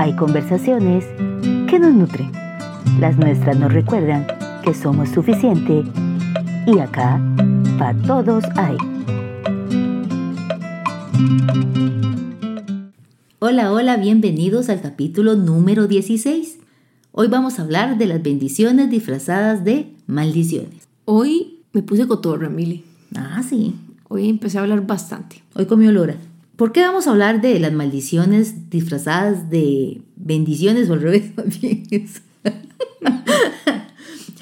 Hay conversaciones que nos nutren. Las nuestras nos recuerdan que somos suficiente y acá, para todos hay. Hola, hola, bienvenidos al capítulo número 16. Hoy vamos a hablar de las bendiciones disfrazadas de maldiciones. Hoy me puse cotorra, Mili. Ah, sí. Hoy empecé a hablar bastante. Hoy comió Lora. ¿Por qué vamos a hablar de las maldiciones disfrazadas de bendiciones o al revés?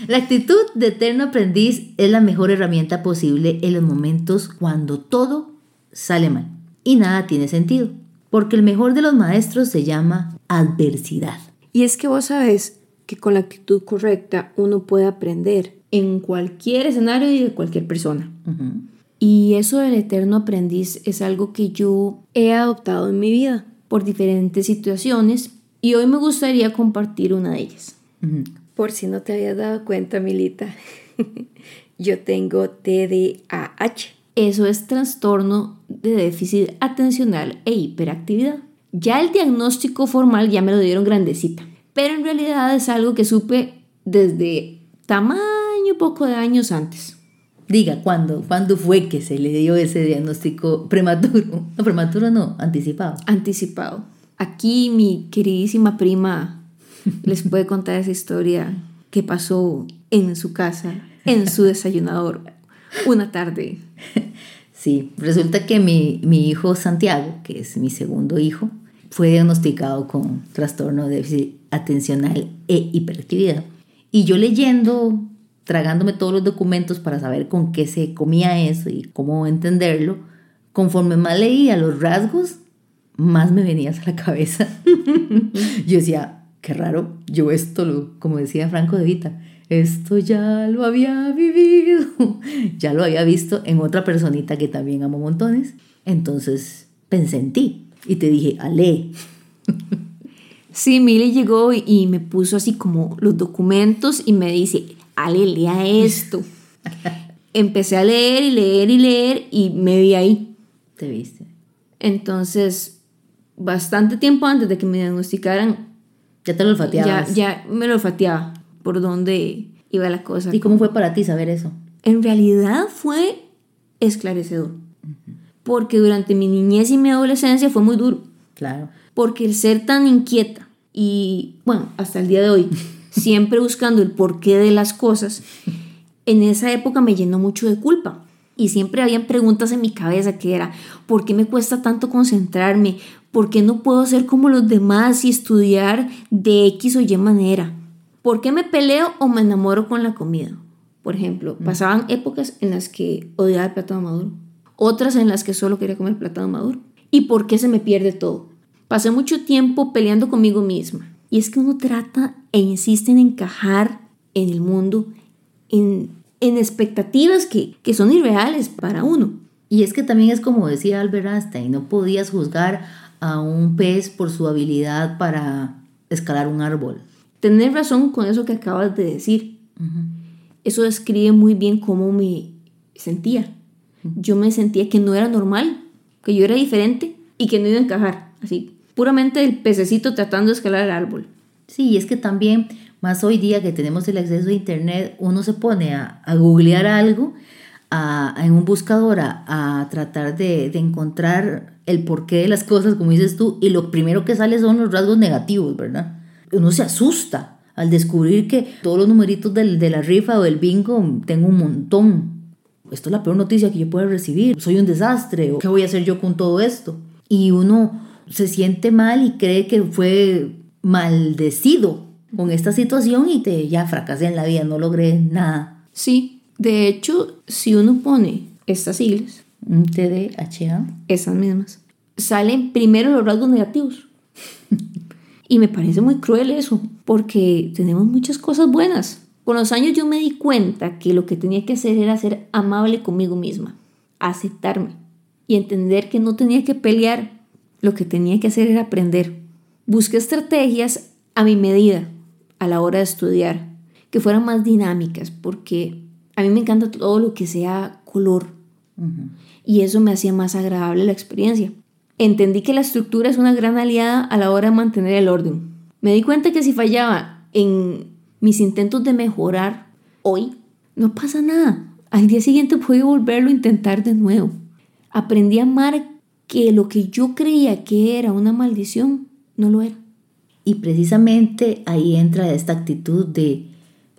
la actitud de eterno aprendiz es la mejor herramienta posible en los momentos cuando todo sale mal y nada tiene sentido. Porque el mejor de los maestros se llama adversidad. Y es que vos sabes que con la actitud correcta uno puede aprender en cualquier escenario y de cualquier persona. Y eso del eterno aprendiz es algo que yo he adoptado en mi vida por diferentes situaciones y hoy me gustaría compartir una de ellas. Por si no te habías dado cuenta, Milita, yo tengo TDAH. Eso es trastorno de déficit atencional e hiperactividad. Ya el diagnóstico formal ya me lo dieron grandecita, pero en realidad es algo que supe desde tamaño poco de años antes. Diga, ¿cuándo? ¿Cuándo fue que se le dio ese diagnóstico prematuro? No, prematuro no, anticipado. Anticipado. Aquí mi queridísima prima les puede contar esa historia que pasó en su casa, en su desayunador, una tarde. Sí, resulta que mi, mi hijo Santiago, que es mi segundo hijo, fue diagnosticado con trastorno de déficit atencional e hiperactividad. Y yo leyendo, tragándome todos los documentos para saber con qué se comía eso y cómo entenderlo, conforme más leía los rasgos, más me venías a la cabeza. yo decía, qué raro, yo esto, lo, como decía Franco de Vita, esto ya lo había vivido, ya lo había visto en otra personita que también amo montones. Entonces pensé en ti y te dije, Ale. Sí, Mili llegó y me puso así como los documentos y me dice, Ale, lea esto. Empecé a leer y leer y leer y me vi ahí. Te viste. Entonces, bastante tiempo antes de que me diagnosticaran. Ya te lo olfateabas. Ya, ya me lo olfateaba por dónde iba la cosa. ¿Y cómo fue para ti saber eso? En realidad fue esclarecedor. Porque durante mi niñez y mi adolescencia fue muy duro. Claro. Porque el ser tan inquieta y, bueno, hasta el día de hoy, siempre buscando el porqué de las cosas, en esa época me llenó mucho de culpa. Y siempre habían preguntas en mi cabeza que era, ¿por qué me cuesta tanto concentrarme? ¿Por qué no puedo ser como los demás y estudiar de X o Y manera? ¿Por qué me peleo o me enamoro con la comida? Por ejemplo, pasaban épocas en las que odiaba el plátano maduro, otras en las que solo quería comer plátano maduro. ¿Y por qué se me pierde todo? Pasé mucho tiempo peleando conmigo misma. Y es que uno trata e insiste en encajar en el mundo, en, en expectativas que, que son irreales para uno. Y es que también es como decía Albert Einstein, no podías juzgar a un pez por su habilidad para escalar un árbol. Tener razón con eso que acabas de decir. Eso describe muy bien cómo me sentía. Yo me sentía que no era normal, que yo era diferente y que no iba a encajar. Así, puramente el pececito tratando de escalar el árbol. Sí, y es que también, más hoy día que tenemos el acceso a Internet, uno se pone a, a googlear algo a, en un buscador a, tratar de, de, encontrar el porqué de las cosas, como dices tú, y lo primero que sale son los rasgos negativos, ¿verdad? Uno se asusta al descubrir que todos los numeritos del, de la rifa o del bingo tengo un montón. Esto es la peor noticia que yo puedo recibir. Soy un desastre. ¿Qué voy a hacer yo con todo esto? Y uno se siente mal y cree que fue maldecido con esta situación y te ya fracasé en la vida, no logré nada. Sí, de hecho, si uno pone estas siglas, TDHA, esas mismas, salen primero los rasgos negativos. y me parece muy cruel eso, porque tenemos muchas cosas buenas. Con los años yo me di cuenta que lo que tenía que hacer era ser amable conmigo misma, aceptarme y entender que no tenía que pelear, lo que tenía que hacer era aprender. Busqué estrategias a mi medida a la hora de estudiar, que fueran más dinámicas, porque a mí me encanta todo lo que sea color. Uh -huh. Y eso me hacía más agradable la experiencia. entendí que la estructura es una gran aliada a la hora de mantener el orden. Me di cuenta que si fallaba en mis intentos de mejorar hoy, no pasa nada. Al día siguiente puedo volverlo a intentar de nuevo. Aprendí a amar que lo que yo creía que era una maldición no lo era. Y precisamente ahí entra esta actitud de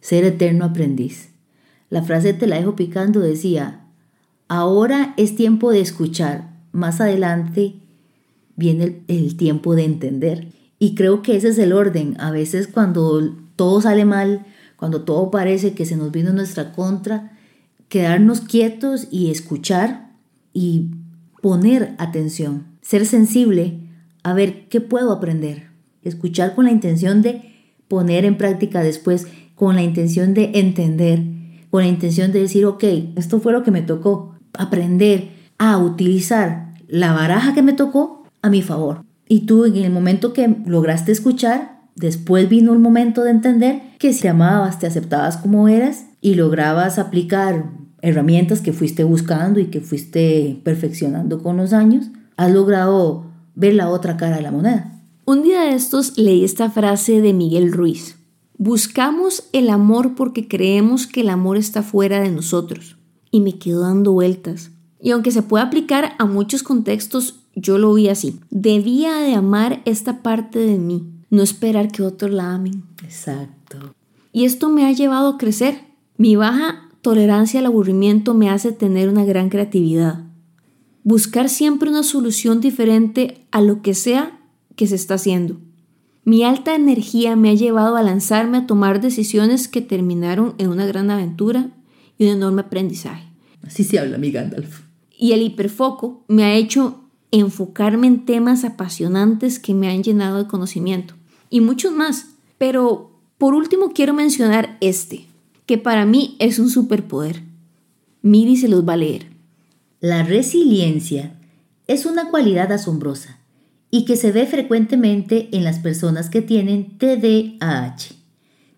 ser eterno aprendiz. La frase te la dejo picando decía, ahora es tiempo de escuchar, más adelante viene el, tiempo de entender. Y creo que ese es el orden. A veces cuando todo sale mal, cuando todo parece que se nos vino nuestra contra, quedarnos quietos y escuchar y poner atención, ser sensible a ver qué puedo aprender, escuchar con la intención de poner en práctica después, con la intención de entender, con la intención de decir, ok, esto fue lo que me tocó, aprender a utilizar la baraja que me tocó a mi favor. Y tú en el momento que lograste escuchar, después vino el momento de entender que si te amabas, te aceptabas como eras y lograbas aplicar herramientas que fuiste buscando y que fuiste perfeccionando con los años, has logrado ver la otra cara de la moneda. Un día de estos leí esta frase de Miguel Ruiz. Buscamos el amor porque creemos que el amor está fuera de nosotros. Y me quedo dando vueltas. Y aunque se puede aplicar a muchos contextos, yo lo vi así. Debía de amar esta parte de mí, no esperar que otros la amen. Exacto. Y esto me ha llevado a crecer. Mi baja tolerancia al aburrimiento me hace tener una gran creatividad. Buscar siempre una solución diferente a lo que sea que se está haciendo. Mi alta energía me ha llevado a lanzarme a tomar decisiones que terminaron en una gran aventura y un enorme aprendizaje. Así se habla, mi Gandalf. Y el hiperfoco me ha hecho enfocarme en temas apasionantes que me han llenado de conocimiento. Y muchos más. Pero por último quiero mencionar este, que para mí es un superpoder. Miri se los va a leer. La resiliencia es una cualidad asombrosa y que se ve frecuentemente en las personas que tienen TDAH.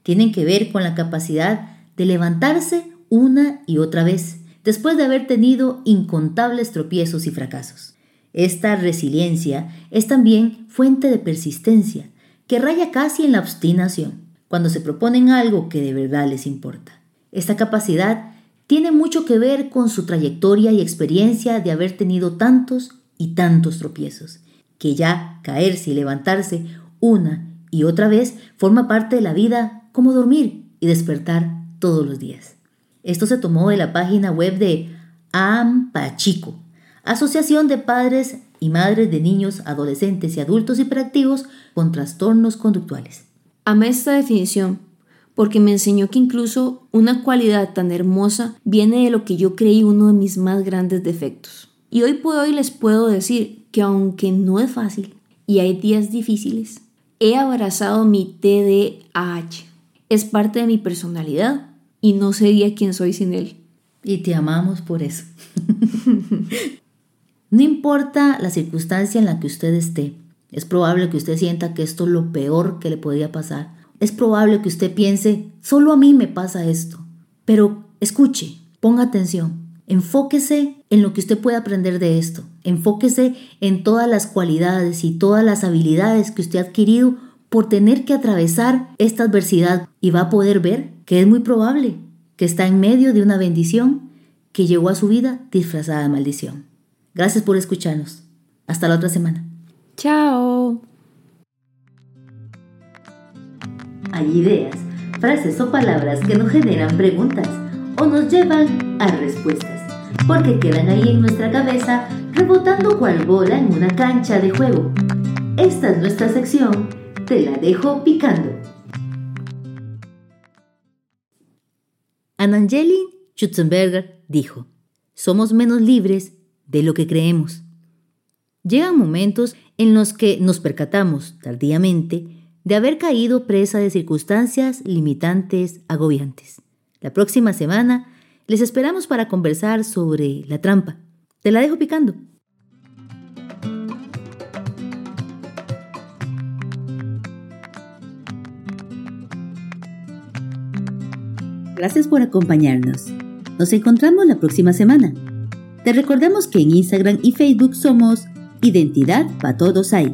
Tienen que ver con la capacidad de levantarse una y otra vez después de haber tenido incontables tropiezos y fracasos. Esta resiliencia es también fuente de persistencia, que raya casi en la obstinación cuando se proponen algo que de verdad les importa. Esta capacidad tiene mucho que ver con su trayectoria y experiencia de haber tenido tantos y tantos tropiezos, que ya caerse y levantarse una y otra vez forma parte de la vida como dormir y despertar todos los días. Esto se tomó de la página web de AMPACHICO, Asociación de Padres y Madres de Niños, Adolescentes y Adultos Hiperactivos con Trastornos Conductuales. Amé esta definición porque me enseñó que incluso una cualidad tan hermosa viene de lo que yo creí uno de mis más grandes defectos. Y hoy por hoy les puedo decir que aunque no es fácil y hay días difíciles, he abrazado mi TDAH. Es parte de mi personalidad y no sería quien soy sin él. Y te amamos por eso. no importa la circunstancia en la que usted esté, es probable que usted sienta que esto es lo peor que le podría pasar. Es probable que usted piense, solo a mí me pasa esto. Pero escuche, ponga atención, enfóquese en lo que usted puede aprender de esto. Enfóquese en todas las cualidades y todas las habilidades que usted ha adquirido por tener que atravesar esta adversidad y va a poder ver que es muy probable que está en medio de una bendición que llegó a su vida disfrazada de maldición. Gracias por escucharnos. Hasta la otra semana. Chao. Hay ideas, frases o palabras que nos generan preguntas o nos llevan a respuestas, porque quedan ahí en nuestra cabeza rebotando cual bola en una cancha de juego. Esta es nuestra sección, te la dejo picando. Anangeli Schutzenberger dijo, somos menos libres de lo que creemos. Llegan momentos en los que nos percatamos tardíamente de haber caído presa de circunstancias limitantes agobiantes. La próxima semana les esperamos para conversar sobre la trampa. Te la dejo picando. Gracias por acompañarnos. Nos encontramos la próxima semana. Te recordamos que en Instagram y Facebook somos Identidad para todos hay.